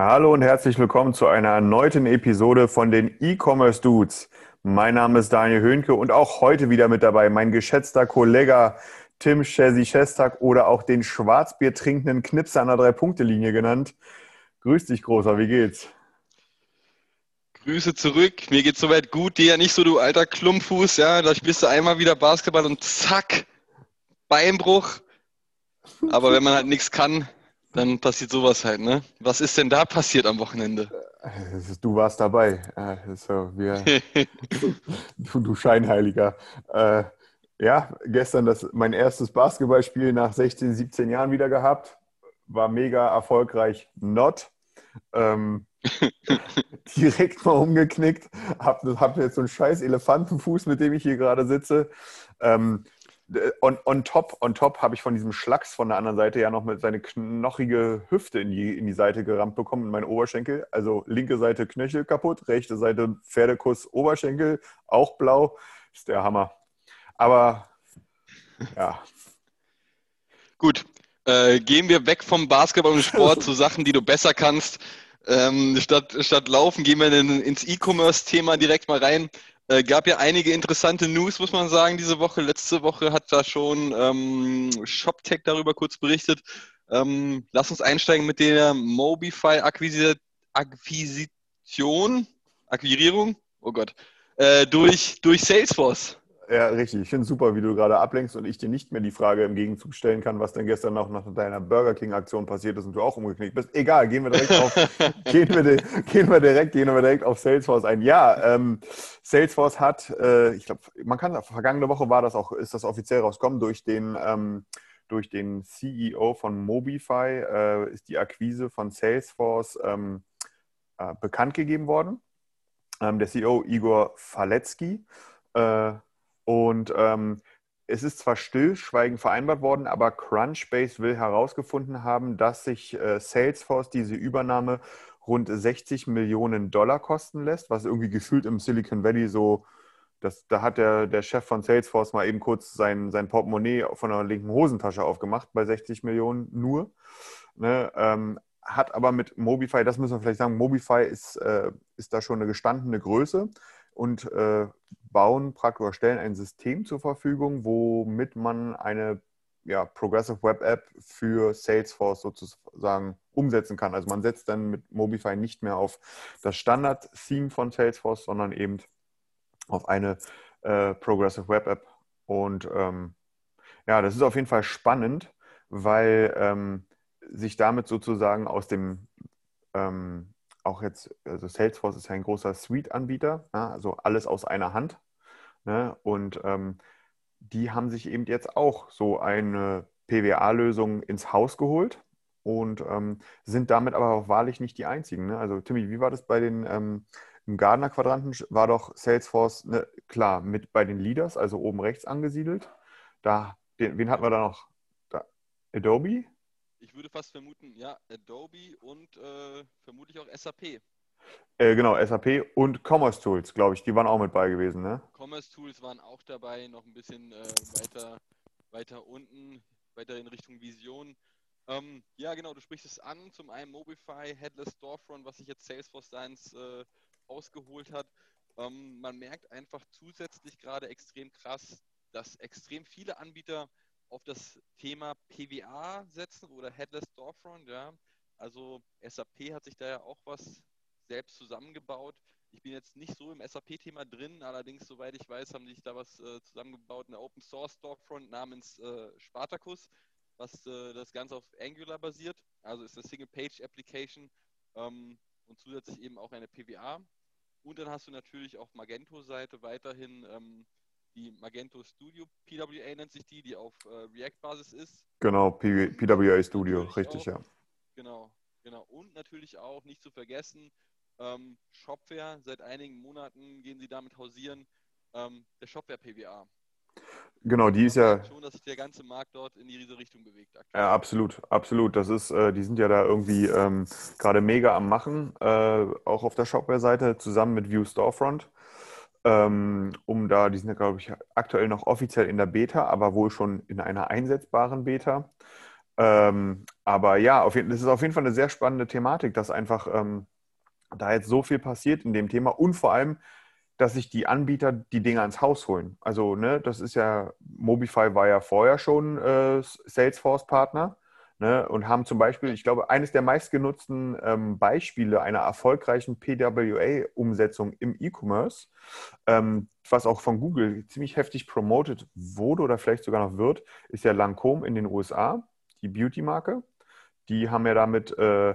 Hallo und herzlich willkommen zu einer erneuten Episode von den E-Commerce Dudes. Mein Name ist Daniel Höhnke und auch heute wieder mit dabei mein geschätzter Kollege Tim Chesi Schestak oder auch den Schwarzbier trinkenden Knipser an der Drei-Punkte-Linie genannt. Grüß dich, Großer, wie geht's? Grüße zurück. Mir geht's soweit gut. Dir ja nicht so, du alter Klumpfuß. Ja, da spielst du einmal wieder Basketball und zack, Beinbruch. Aber wenn man halt nichts kann, dann passiert sowas halt, ne? Was ist denn da passiert am Wochenende? Du warst dabei. Äh, So, wir, du, du Scheinheiliger. Äh, ja, gestern das, mein erstes Basketballspiel nach 16, 17 Jahren wieder gehabt. War mega erfolgreich. Not. Ähm, direkt mal umgeknickt. Hab, hab jetzt so einen scheiß Elefantenfuß, mit dem ich hier gerade sitze. Ähm, on, on top, on top habe ich von diesem Schlacks von der anderen Seite ja noch mit seine knochige Hüfte in die, in die Seite gerammt bekommen, in meinen Oberschenkel. Also linke Seite Knöchel kaputt, rechte Seite Pferdekuss Oberschenkel, auch blau. Ist der Hammer. Aber ja, Gut, äh, gehen wir weg vom Basketball und Sport zu Sachen, die du besser kannst. Ähm, statt, statt Laufen gehen wir in, ins E-Commerce-Thema direkt mal rein. Äh, gab ja einige interessante News, muss man sagen, diese Woche. Letzte Woche hat da schon ähm, ShopTech darüber kurz berichtet. Ähm, lass uns einsteigen mit der Mobify-Akquisition, Akquirierung, oh Gott, äh, durch, durch Salesforce. Ja, richtig. Ich finde es super, wie du gerade ablenkst und ich dir nicht mehr die Frage im Gegenzug stellen kann, was denn gestern noch nach deiner Burger King-Aktion passiert ist und du auch umgeknickt bist. Egal, gehen wir direkt auf, gehen wir, gehen wir direkt, gehen wir direkt auf Salesforce ein. Ja, ähm, Salesforce hat, äh, ich glaube, man kann, vergangene Woche war das auch, ist das offiziell rausgekommen, durch den, ähm, durch den CEO von Mobify äh, ist die Akquise von Salesforce ähm, äh, bekannt gegeben worden. Ähm, der CEO Igor Falecki. Äh, und ähm, es ist zwar stillschweigend vereinbart worden, aber Crunchbase will herausgefunden haben, dass sich äh, Salesforce diese Übernahme rund 60 Millionen Dollar kosten lässt, was irgendwie gefühlt im Silicon Valley so, das, da hat der, der Chef von Salesforce mal eben kurz sein, sein Portemonnaie von der linken Hosentasche aufgemacht bei 60 Millionen nur. Ne, ähm, hat aber mit Mobify, das müssen wir vielleicht sagen, Mobify ist, äh, ist da schon eine gestandene Größe und äh, bauen praktisch oder stellen ein System zur Verfügung, womit man eine ja, Progressive Web App für Salesforce sozusagen umsetzen kann. Also man setzt dann mit Mobify nicht mehr auf das Standard-Theme von Salesforce, sondern eben auf eine äh, Progressive Web App. Und ähm, ja, das ist auf jeden Fall spannend, weil ähm, sich damit sozusagen aus dem ähm, auch jetzt, also Salesforce ist ja ein großer Suite-Anbieter, ja, also alles aus einer Hand. Ne? Und ähm, die haben sich eben jetzt auch so eine PWA-Lösung ins Haus geholt und ähm, sind damit aber auch wahrlich nicht die einzigen. Ne? Also Timmy, wie war das bei den ähm, im Gardner-Quadranten war doch Salesforce ne, klar mit bei den Leaders, also oben rechts angesiedelt. Da, den, wen hatten wir da noch? Da, Adobe? Ich würde fast vermuten, ja, Adobe und äh, vermutlich auch SAP. Äh, genau, SAP und Commerce Tools, glaube ich, die waren auch mit bei gewesen, ne? Commerce Tools waren auch dabei, noch ein bisschen äh, weiter, weiter unten, weiter in Richtung Vision. Ähm, ja, genau, du sprichst es an. Zum einen Mobify, Headless Storefront, was sich jetzt Salesforce ins äh, ausgeholt hat. Ähm, man merkt einfach zusätzlich gerade extrem krass, dass extrem viele Anbieter auf das Thema PWA setzen oder Headless Storefront, ja. Also SAP hat sich da ja auch was selbst zusammengebaut. Ich bin jetzt nicht so im SAP-Thema drin, allerdings, soweit ich weiß, haben sich da was äh, zusammengebaut, eine Open Source Storefront namens äh, Spartacus, was äh, das Ganze auf Angular basiert. Also ist eine Single-Page-Application ähm, und zusätzlich eben auch eine PWA. Und dann hast du natürlich auf Magento-Seite weiterhin ähm, die Magento Studio PWA nennt sich die, die auf äh, React-Basis ist. Genau, P PWA Studio, Natürlich richtig, auch. ja. Genau, genau. Und natürlich auch, nicht zu vergessen, ähm, Shopware. Seit einigen Monaten gehen sie damit hausieren. Ähm, der Shopware PWA. Genau, die ist ja, schon, dass sich der ganze Markt dort in diese Richtung bewegt. Aktuell. ja, absolut, absolut. Das ist, äh, die sind ja da irgendwie ähm, gerade mega am Machen, äh, auch auf der Shopware-Seite, zusammen mit Vue Storefront. Ähm, um da, die sind ja, glaube ich, aktuell noch offiziell in der Beta, aber wohl schon in einer einsetzbaren Beta. Ähm, aber ja, auf das ist auf jeden Fall eine sehr spannende Thematik, dass einfach ähm, da jetzt so viel passiert in dem Thema und vor allem, dass sich die Anbieter die Dinge ans Haus holen. Also, ne, das ist ja, Mobify war ja vorher schon äh, Salesforce-Partner ne, und haben zum Beispiel, ich glaube, eines der meistgenutzten ähm, Beispiele einer erfolgreichen PWA-Umsetzung im E-Commerce, ähm, was auch von Google ziemlich heftig promoted wurde oder vielleicht sogar noch wird, ist ja Lancome in den USA, die Beauty-Marke. Die haben ja damit äh,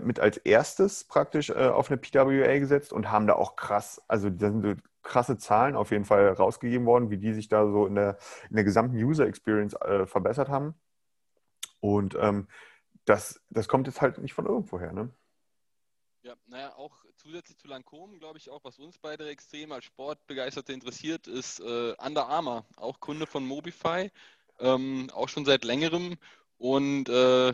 mit als erstes praktisch äh, auf eine PWA gesetzt und haben da auch krass, also da sind so krasse Zahlen auf jeden Fall rausgegeben worden, wie die sich da so in der, in der gesamten User Experience äh, verbessert haben. Und ähm, das, das kommt jetzt halt nicht von irgendwoher, ne? Ja, naja, auch zusätzlich zu Lancome, glaube ich, auch was uns beide extrem als Sportbegeisterte interessiert, ist äh, Under Armour, auch Kunde von Mobify, ähm, auch schon seit längerem. Und äh,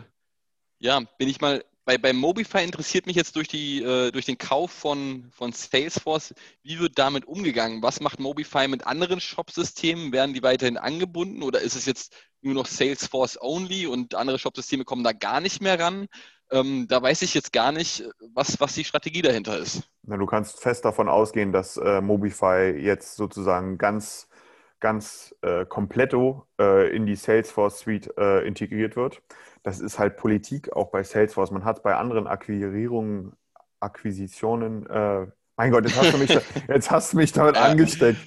ja, bin ich mal, bei, bei Mobify interessiert mich jetzt durch, die, äh, durch den Kauf von, von Salesforce, wie wird damit umgegangen? Was macht Mobify mit anderen Shop-Systemen? Werden die weiterhin angebunden oder ist es jetzt nur noch Salesforce only und andere Shop-Systeme kommen da gar nicht mehr ran? Ähm, da weiß ich jetzt gar nicht, was, was die Strategie dahinter ist. Na, du kannst fest davon ausgehen, dass äh, Mobify jetzt sozusagen ganz, ganz äh, kompletto äh, in die Salesforce Suite äh, integriert wird. Das ist halt Politik auch bei Salesforce. Man hat es bei anderen Akquirierungen, Akquisitionen, äh, mein Gott, jetzt hast du mich, jetzt hast du mich damit angesteckt.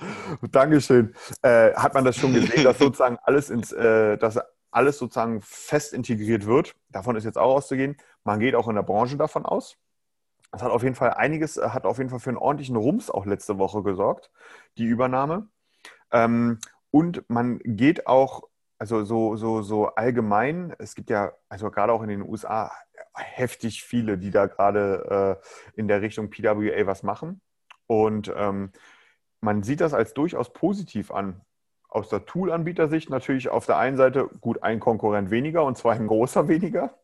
Dankeschön. Äh, hat man das schon gesehen, dass sozusagen alles ins, äh, dass alles sozusagen fest integriert wird. Davon ist jetzt auch auszugehen. Man geht auch in der Branche davon aus. Das hat auf jeden Fall einiges, äh, hat auf jeden Fall für einen ordentlichen Rums auch letzte Woche gesorgt, die Übernahme. Ähm, und man geht auch, also so, so, so allgemein, es gibt ja, also gerade auch in den USA, heftig viele, die da gerade äh, in der Richtung PWA was machen. Und ähm, man sieht das als durchaus positiv an. Aus der Tool-Anbietersicht natürlich auf der einen Seite gut ein Konkurrent weniger und zwar ein großer weniger.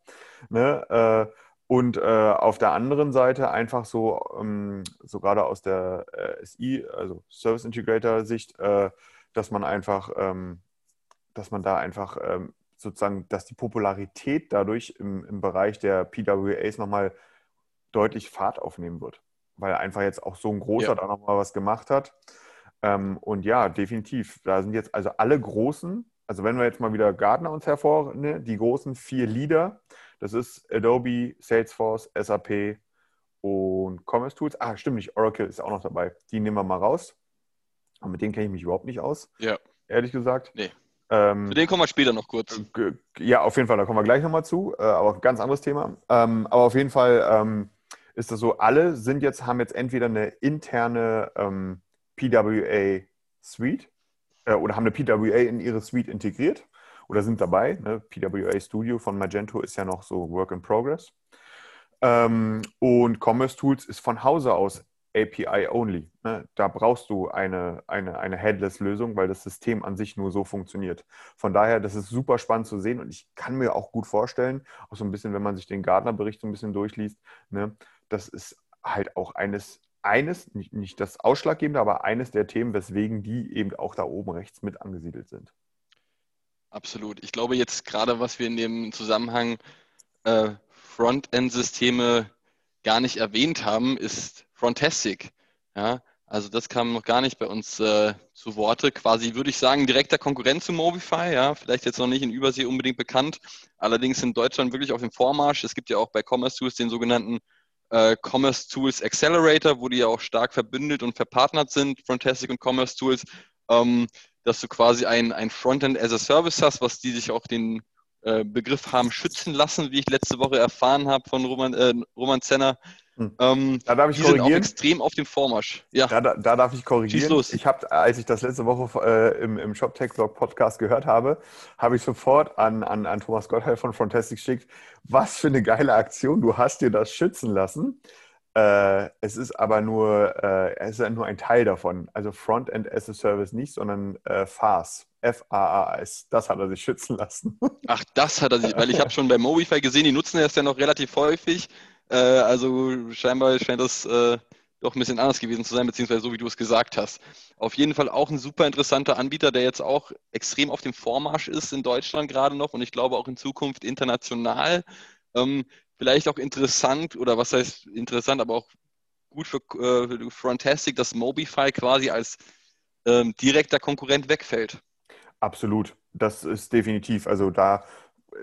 Ne? Äh, und äh, auf der anderen Seite einfach so, ähm, so gerade aus der äh, SI, also Service Integrator Sicht, äh, dass man einfach, ähm, dass man da einfach ähm, sozusagen, dass die Popularität dadurch im, im Bereich der PWAs nochmal deutlich Fahrt aufnehmen wird. Weil einfach jetzt auch so ein großer Ja. da nochmal was gemacht hat. Ähm, und ja, definitiv. Da sind jetzt also alle großen, also wenn wir jetzt mal wieder Gartner uns hervornehmen, die großen vier Leader, das ist Adobe, Salesforce, SAP und Commerce Tools. Ah, stimmt nicht, Oracle ist auch noch dabei. Die nehmen wir mal raus. Und mit denen kenne ich mich überhaupt nicht aus, Ja, ehrlich gesagt. Nee. Ähm, zu denen kommen wir später noch kurz. Ge- Ja, auf jeden Fall, da kommen wir gleich nochmal zu, äh, aber ein ganz anderes Thema. Ähm, aber auf jeden Fall ähm, ist das so, alle sind jetzt, haben jetzt entweder eine interne ähm, PWA Suite äh, oder haben eine PWA in ihre Suite integriert oder sind dabei. Ne? PWA Studio von Magento ist ja noch so Work in Progress. Ähm, und Commerce Tools ist von Hause aus API only. Ne? Da brauchst du eine, eine, eine Headless-Lösung, weil das System an sich nur so funktioniert. Von daher, das ist super spannend zu sehen und ich kann mir auch gut vorstellen, auch so ein bisschen, wenn man sich den Gardner-Bericht so ein bisschen durchliest, ne, das ist halt auch eines, eines nicht, nicht das Ausschlaggebende, aber eines der Themen, weswegen die eben auch da oben rechts mit angesiedelt sind. Absolut. Ich glaube jetzt gerade, was wir in dem Zusammenhang äh, Frontend-Systeme gar nicht erwähnt haben, ist Frontastic. Ja, also das kam noch gar nicht bei uns äh, zu Worte. Quasi würde ich sagen, direkter Konkurrent zu Mobify. Ja, vielleicht jetzt noch nicht in Übersee unbedingt bekannt, allerdings in Deutschland wirklich auf dem Vormarsch. Es gibt ja auch bei Commerce Tools den sogenannten äh, Commerce Tools Accelerator, wo die ja auch stark verbündelt und verpartnert sind, Frontastic und Commerce Tools, ähm, dass du quasi ein, ein Frontend as a Service hast, was die sich auch den äh, Begriff haben schützen lassen, wie ich letzte Woche erfahren habe von Roman, äh, Roman Zenner. Hm. Ähm, Da darf ich die sind auch korrigieren. extrem auf dem Vormarsch. Ja, Da, da, da darf ich korrigieren. Schieß los. Ich habe, als ich das letzte Woche äh, im, im Shop Tech Blog Podcast gehört habe, habe ich sofort an, an, an Thomas Gottheil von Frontastic geschickt, was für eine geile Aktion, du hast dir das schützen lassen. Äh, es ist aber nur, äh, es ist nur ein Teil davon. Also Frontend as a Service nicht, sondern äh, FAS. F-A-A-S. Das hat er sich schützen lassen. ach, das hat er sich, weil ich habe schon bei Mobify gesehen, die nutzen das ja noch relativ häufig. Äh, also scheinbar scheint das äh, doch ein bisschen anders gewesen zu sein, beziehungsweise so wie du es gesagt hast. Auf jeden Fall auch ein super interessanter Anbieter, der jetzt auch extrem auf dem Vormarsch ist in Deutschland gerade noch und ich glaube auch in Zukunft international. Ähm, vielleicht auch interessant, oder was heißt interessant, aber auch gut für äh, Frontastic, dass Mobify quasi als ähm, direkter Konkurrent wegfällt. Absolut. Das ist definitiv, also da,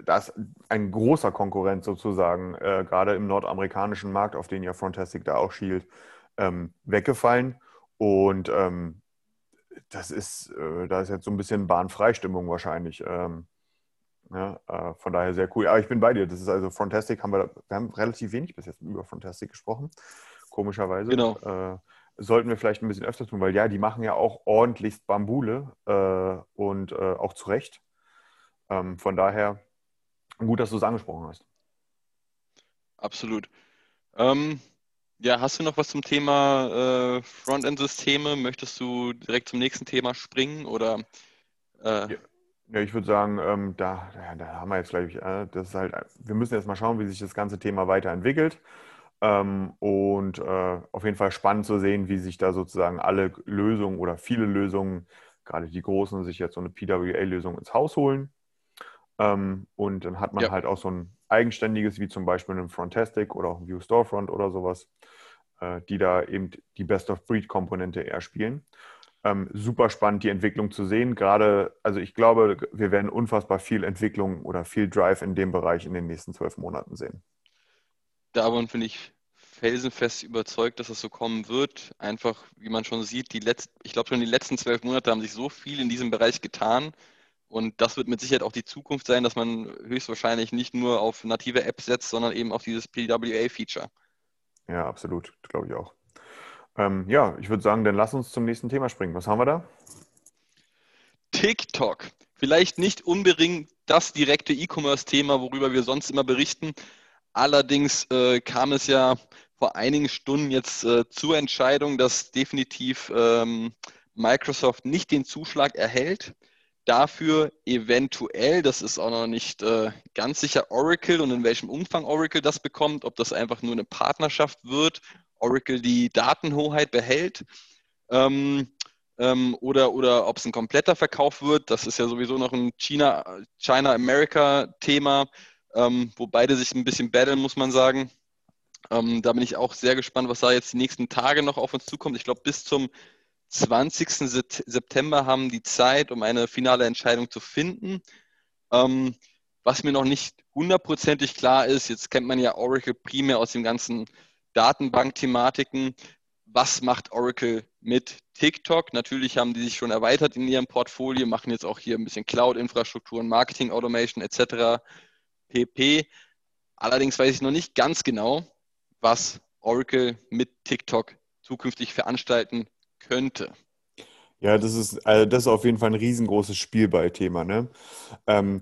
da ist ein großer Konkurrent sozusagen, äh, gerade im nordamerikanischen Markt, auf den ja Frontastic da auch schielt, ähm, weggefallen. Und ähm, das ist, äh, da ist jetzt so ein bisschen Bahnfreistimmung wahrscheinlich. Ähm, ja, äh, von daher sehr cool. Aber ich bin bei dir. Das ist also Frontastic, haben wir, wir haben relativ wenig bis jetzt über Frontastic gesprochen, komischerweise. Genau. Äh, sollten wir vielleicht ein bisschen öfter tun, weil ja, die machen ja auch ordentlichst Bambule äh, und äh, auch zu Recht. Ähm, von daher gut, dass du es angesprochen hast. Absolut. Ähm, ja, hast du noch was zum Thema äh, Frontend-Systeme? Möchtest du direkt zum nächsten Thema springen oder? Äh, Ja. Ja, ich würde sagen, ähm, da, da haben wir jetzt, glaube ich, äh, das ist halt, wir müssen jetzt mal schauen, wie sich das ganze Thema weiterentwickelt. Ähm, und äh, auf jeden Fall spannend zu sehen, wie sich da sozusagen alle Lösungen oder viele Lösungen, gerade die großen, sich jetzt so eine PWA-Lösung ins Haus holen. Ähm, und dann hat man Ja. halt auch so ein eigenständiges, wie zum Beispiel ein Frontastic oder auch ein View Storefront oder sowas, äh, die da eben die Best-of-Breed-Komponente eher spielen. Ähm, super spannend, die Entwicklung zu sehen. Gerade, also ich glaube, wir werden unfassbar viel Entwicklung oder viel Drive in dem Bereich in den nächsten zwölf Monaten sehen. davon bin ich felsenfest überzeugt, dass es so kommen wird. Einfach, wie man schon sieht, die letzten, ich glaube schon die letzten zwölf Monate haben sich so viel in diesem Bereich getan. Und das wird mit Sicherheit auch die Zukunft sein, dass man höchstwahrscheinlich nicht nur auf native Apps setzt, sondern eben auf dieses PWA-Feature. Ja, absolut, glaube ich auch. Ähm, ja, ich würde sagen, dann lass uns zum nächsten Thema springen. Was haben wir da? TikTok. Vielleicht nicht unbedingt das direkte E-Commerce-Thema, worüber wir sonst immer berichten. Allerdings äh, kam es ja vor einigen Stunden jetzt äh, zur Entscheidung, dass definitiv ähm, Microsoft nicht den Zuschlag erhält. Dafür eventuell, das ist auch noch nicht äh, ganz sicher, Oracle und in welchem Umfang Oracle das bekommt, ob das einfach nur eine Partnerschaft wird, Oracle die Datenhoheit behält. Ähm, ähm, oder, oder ob es ein kompletter Verkauf wird. Das ist ja sowieso noch ein China, China-America-Thema, ähm, wo beide sich ein bisschen battlen, muss man sagen. Ähm, da bin ich auch sehr gespannt, was da jetzt die nächsten Tage noch auf uns zukommt. Ich glaube, bis zum 20. Sep- September haben die Zeit, um eine finale Entscheidung zu finden. Ähm, was mir noch nicht hundertprozentig klar ist, jetzt kennt man ja Oracle primär aus den ganzen Datenbank-Thematiken. Was macht Oracle mit TikTok? Natürlich haben die sich schon erweitert in ihrem Portfolio, machen jetzt auch hier ein bisschen Cloud-Infrastrukturen, Marketing-Automation etc. pp. Allerdings weiß ich noch nicht ganz genau, was Oracle mit TikTok zukünftig veranstalten könnte. Ja, das ist, also das ist auf jeden Fall ein riesengroßes Spielball-Thema. Ne? Ähm,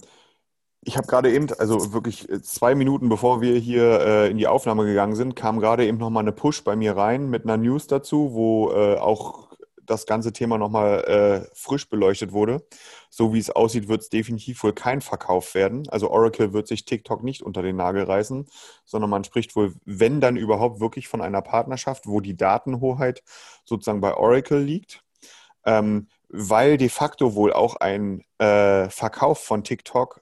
ich habe gerade eben, also wirklich zwei Minuten bevor wir hier äh, in die Aufnahme gegangen sind, kam gerade eben nochmal eine Push bei mir rein mit einer News dazu, wo äh, auch das ganze Thema nochmal äh, frisch beleuchtet wurde. So wie es aussieht, wird es definitiv wohl kein Verkauf werden. Also Oracle wird sich TikTok nicht unter den Nagel reißen, sondern man spricht wohl, wenn dann überhaupt wirklich von einer Partnerschaft, wo die Datenhoheit sozusagen bei Oracle liegt. Ähm, weil de facto wohl auch ein äh, Verkauf von TikTok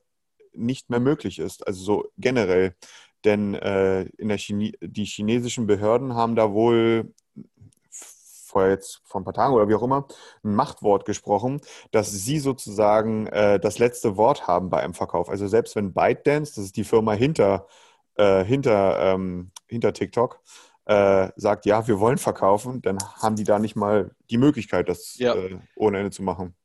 nicht mehr möglich ist, also so generell. Denn äh, in der Chine die chinesischen Behörden haben da wohl vor jetzt vor ein paar Tagen oder wie auch immer ein Machtwort gesprochen, dass sie sozusagen äh, das letzte Wort haben bei einem Verkauf. Also selbst wenn ByteDance, das ist die Firma hinter, äh, hinter, ähm, hinter TikTok, äh, sagt, ja, wir wollen verkaufen, dann haben die da nicht mal die Möglichkeit, das Ja. äh, ohne Ende zu machen.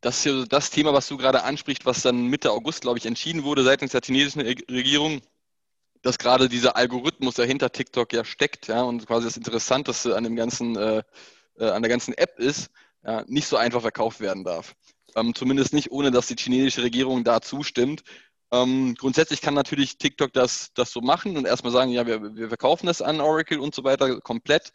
Das ist ja das Thema, was du gerade ansprichst, was dann Mitte August, glaube ich, entschieden wurde seitens der chinesischen Reg- Regierung. Dass gerade dieser Algorithmus, der hinter TikTok ja steckt, ja, und quasi das Interessanteste an dem ganzen, äh, äh, an der ganzen App ist, ja, nicht so einfach verkauft werden darf. Ähm, zumindest nicht, ohne dass die chinesische Regierung da zustimmt. Ähm, grundsätzlich kann natürlich TikTok das, das so machen und erstmal sagen, ja, wir, wir verkaufen das an Oracle und so weiter komplett.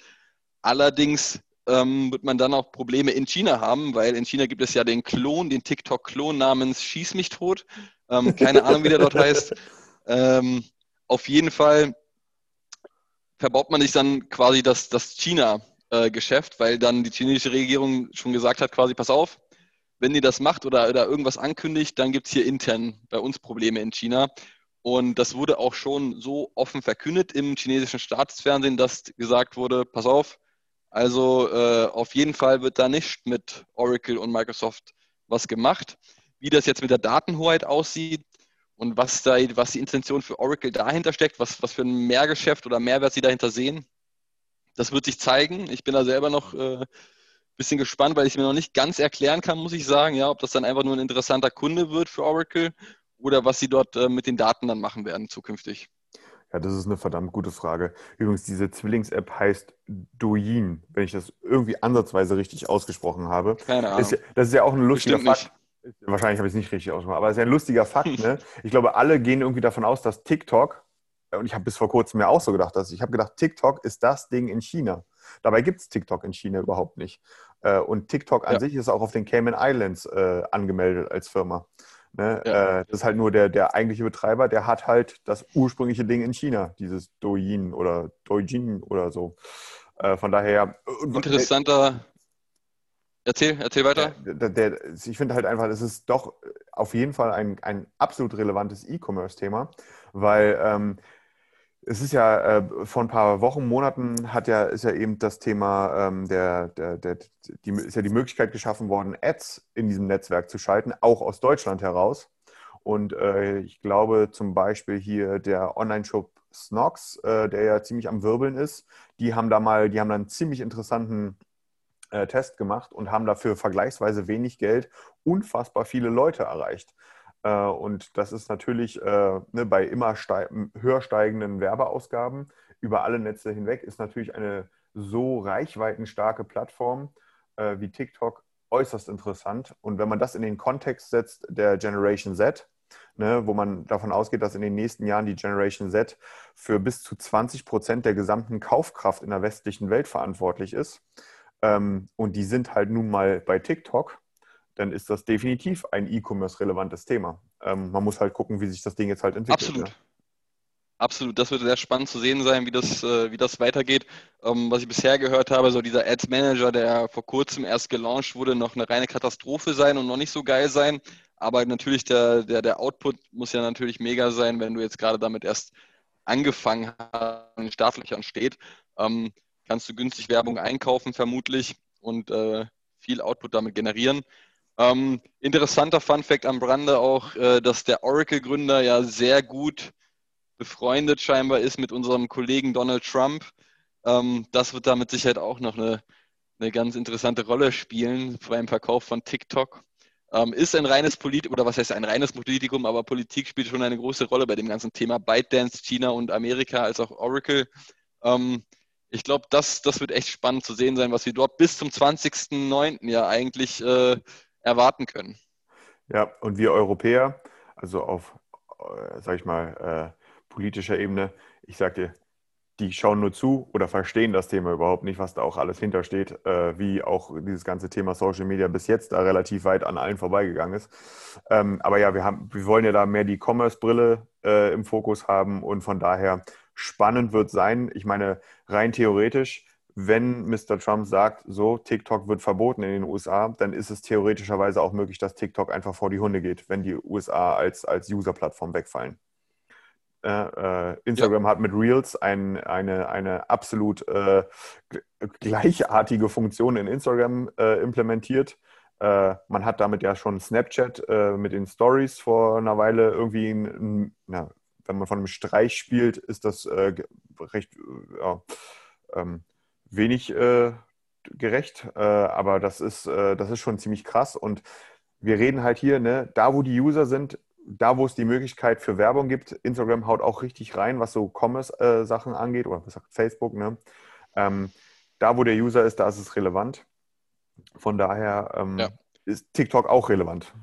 Allerdings ähm, wird man dann auch Probleme in China haben, weil in China gibt es ja den Klon, den TikTok-Klon namens Schieß mich tot. Ähm, keine Ahnung, wie der dort heißt. Ähm, auf jeden Fall verbaut man sich dann quasi das, das China-Geschäft, weil dann die chinesische Regierung schon gesagt hat, quasi, pass auf, wenn ihr das macht oder, oder irgendwas ankündigt, dann gibt es hier intern bei uns Probleme in China. Und das wurde auch schon so offen verkündet im chinesischen Staatsfernsehen, dass gesagt wurde, pass auf, also äh, auf jeden Fall wird da nicht mit Oracle und Microsoft was gemacht. Wie das jetzt mit der Datenhoheit aussieht und was, da, was die Intention für Oracle dahinter steckt, was, was für ein Mehrgeschäft oder Mehrwert sie dahinter sehen, das wird sich zeigen. Ich bin da selber noch äh, bisschen gespannt, weil ich mir noch nicht ganz erklären kann, muss ich sagen, ja, ob das dann einfach nur ein interessanter Kunde wird für Oracle oder was sie dort äh, mit den Daten dann machen werden zukünftig. Ja, das ist eine verdammt gute Frage. Übrigens, diese Zwillings-App heißt Douyin, wenn ich das irgendwie ansatzweise richtig ausgesprochen habe. Keine Ahnung. Das ist ja, das ist ja auch ein lustiger Fakt. Wahrscheinlich habe ich es nicht richtig ausgesprochen, aber es ist ja ein lustiger Fakt. Ne? Ich glaube, alle gehen irgendwie davon aus, dass TikTok, und ich habe bis vor kurzem mir auch so gedacht, dass ich habe gedacht, TikTok ist das Ding in China. Dabei gibt es TikTok in China überhaupt nicht. Äh, und TikTok an Ja. sich ist auch auf den Cayman Islands äh, angemeldet als Firma. Ne? Ja. Äh, das ist halt nur der, der eigentliche Betreiber, der hat halt das ursprüngliche Ding in China, dieses Douyin oder Doujin oder so. Äh, von daher. Interessanter. Erzähl, erzähl weiter. der, der, ich finde halt einfach, es ist doch auf jeden Fall ein, ein absolut relevantes E-Commerce-Thema, weil ähm, es ist ja äh, vor ein paar Wochen, Monaten hat ja, ist ja eben das Thema ähm, der, der, der, die, ist ja die Möglichkeit geschaffen worden, Ads in diesem Netzwerk zu schalten, auch aus Deutschland heraus. Und äh, ich glaube zum Beispiel hier der Online-Shop Snox, äh, der ja ziemlich am Wirbeln ist, die haben da mal, die haben da einen ziemlich interessanten äh, Test gemacht und haben dafür vergleichsweise wenig Geld unfassbar viele Leute erreicht. Äh, und das ist natürlich äh, ne, bei immer stei höher steigenden Werbeausgaben über alle Netze hinweg ist natürlich eine so reichweitenstarke Plattform äh, wie TikTok äußerst interessant. Und wenn man das in den Kontext setzt der Generation Z, ne, wo man davon ausgeht, dass in den nächsten Jahren die Generation Z für bis zu 20 Prozent der gesamten Kaufkraft in der westlichen Welt verantwortlich ist, ähm, und die sind halt nun mal bei TikTok, dann ist das definitiv ein E-Commerce-relevantes Thema. Ähm, man muss halt gucken, wie sich das Ding jetzt halt entwickelt. Absolut. Ne? Absolut, das wird sehr spannend zu sehen sein, wie das, äh, wie das weitergeht. Ähm, was ich bisher gehört habe, so dieser Ads Manager, der vor kurzem erst gelauncht wurde, noch eine reine Katastrophe sein und noch nicht so geil sein. Aber natürlich, der, der, der Output muss ja natürlich mega sein, wenn du jetzt gerade damit erst angefangen hast, in den Startlöchern steht. Ähm, kannst du günstig Werbung einkaufen, vermutlich, und äh, viel Output damit generieren. Ähm, interessanter Fun Fact am Rande auch, äh, dass der Oracle-Gründer ja sehr gut befreundet scheinbar ist mit unserem Kollegen Donald Trump. Ähm, das wird da mit Sicherheit auch noch eine, eine ganz interessante Rolle spielen beim Verkauf von TikTok. Ähm, ist ein reines Politik, oder was heißt ein reines Politikum, aber Politik spielt schon eine große Rolle bei dem ganzen Thema ByteDance, China und Amerika, als auch Oracle. Ähm, ich glaube, das, das wird echt spannend zu sehen sein, was wir dort bis zum 20.09. ja eigentlich äh, erwarten können. Ja, und wir Europäer, also auf, äh, sag ich mal, äh, politischer Ebene, ich sag dir, die schauen nur zu oder verstehen das Thema überhaupt nicht, was da auch alles hintersteht, äh, wie auch dieses ganze Thema Social Media bis jetzt da relativ weit an allen vorbeigegangen ist. Ähm, aber ja, wir, haben, wir wollen ja da mehr die Commerce-Brille äh, im Fokus haben und von daher spannend wird sein. Ich meine, rein theoretisch, wenn Mr. Trump sagt, so, TikTok wird verboten in den USA, dann ist es theoretischerweise auch möglich, dass TikTok einfach vor die Hunde geht, wenn die USA als, als User-Plattform wegfallen. Äh, Instagram ja. hat mit Reels ein, eine, eine absolut äh, gleichartige Funktion in Instagram äh, implementiert. Äh, man hat damit ja schon Snapchat äh, mit den Stories vor einer Weile irgendwie, ein, na, wenn man von einem Streich spielt, ist das äh, recht ähm, wenig gerecht, aber das ist, das ist schon ziemlich krass und wir reden halt hier, ne, da wo die User sind, da, wo es die Möglichkeit für Werbung gibt, Instagram haut auch richtig rein, was so Commerce-Sachen angeht, oder was sagt Facebook, ne? Ähm, da, wo der User ist, da ist es relevant. Von daher ähm, Ja. ist TikTok auch relevant.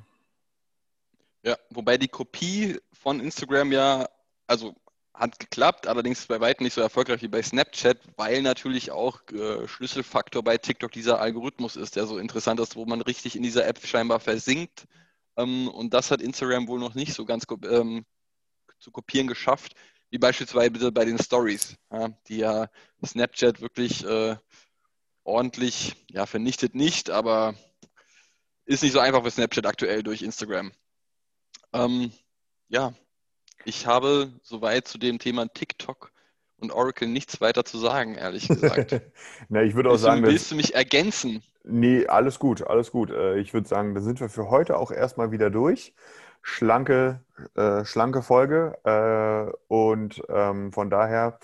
Ja, wobei die Kopie von Instagram ja, also hat geklappt, allerdings bei weitem nicht so erfolgreich wie bei Snapchat, weil natürlich auch äh, Schlüsselfaktor bei TikTok dieser Algorithmus ist, der so interessant ist, wo man richtig in dieser App scheinbar versinkt. Ähm, und das hat Instagram wohl noch nicht so ganz ähm, zu kopieren geschafft, wie beispielsweise bei den Stories, ja, die ja Snapchat wirklich äh, ordentlich, ja, vernichtet nicht, aber ist nicht so einfach für Snapchat aktuell durch Instagram. Ähm, ja, ich habe soweit zu dem Thema TikTok und Oracle nichts weiter zu sagen, ehrlich gesagt. Na, ich würde auch willst, sagen, du, willst du mich ergänzen? nee, alles gut, alles gut. Äh, Ich würde sagen, da sind wir für heute auch erstmal wieder durch. Schlanke, äh, schlanke Folge. Äh, und ähm, von daher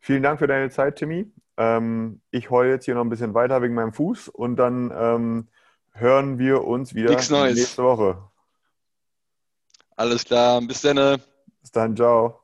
vielen Dank für deine Zeit, Timmy. Ähm, ich heule jetzt hier noch ein bisschen weiter wegen meinem Fuß und dann ähm, hören wir uns wieder nächste Woche. Alles klar, bis dann. Bis dann, ciao.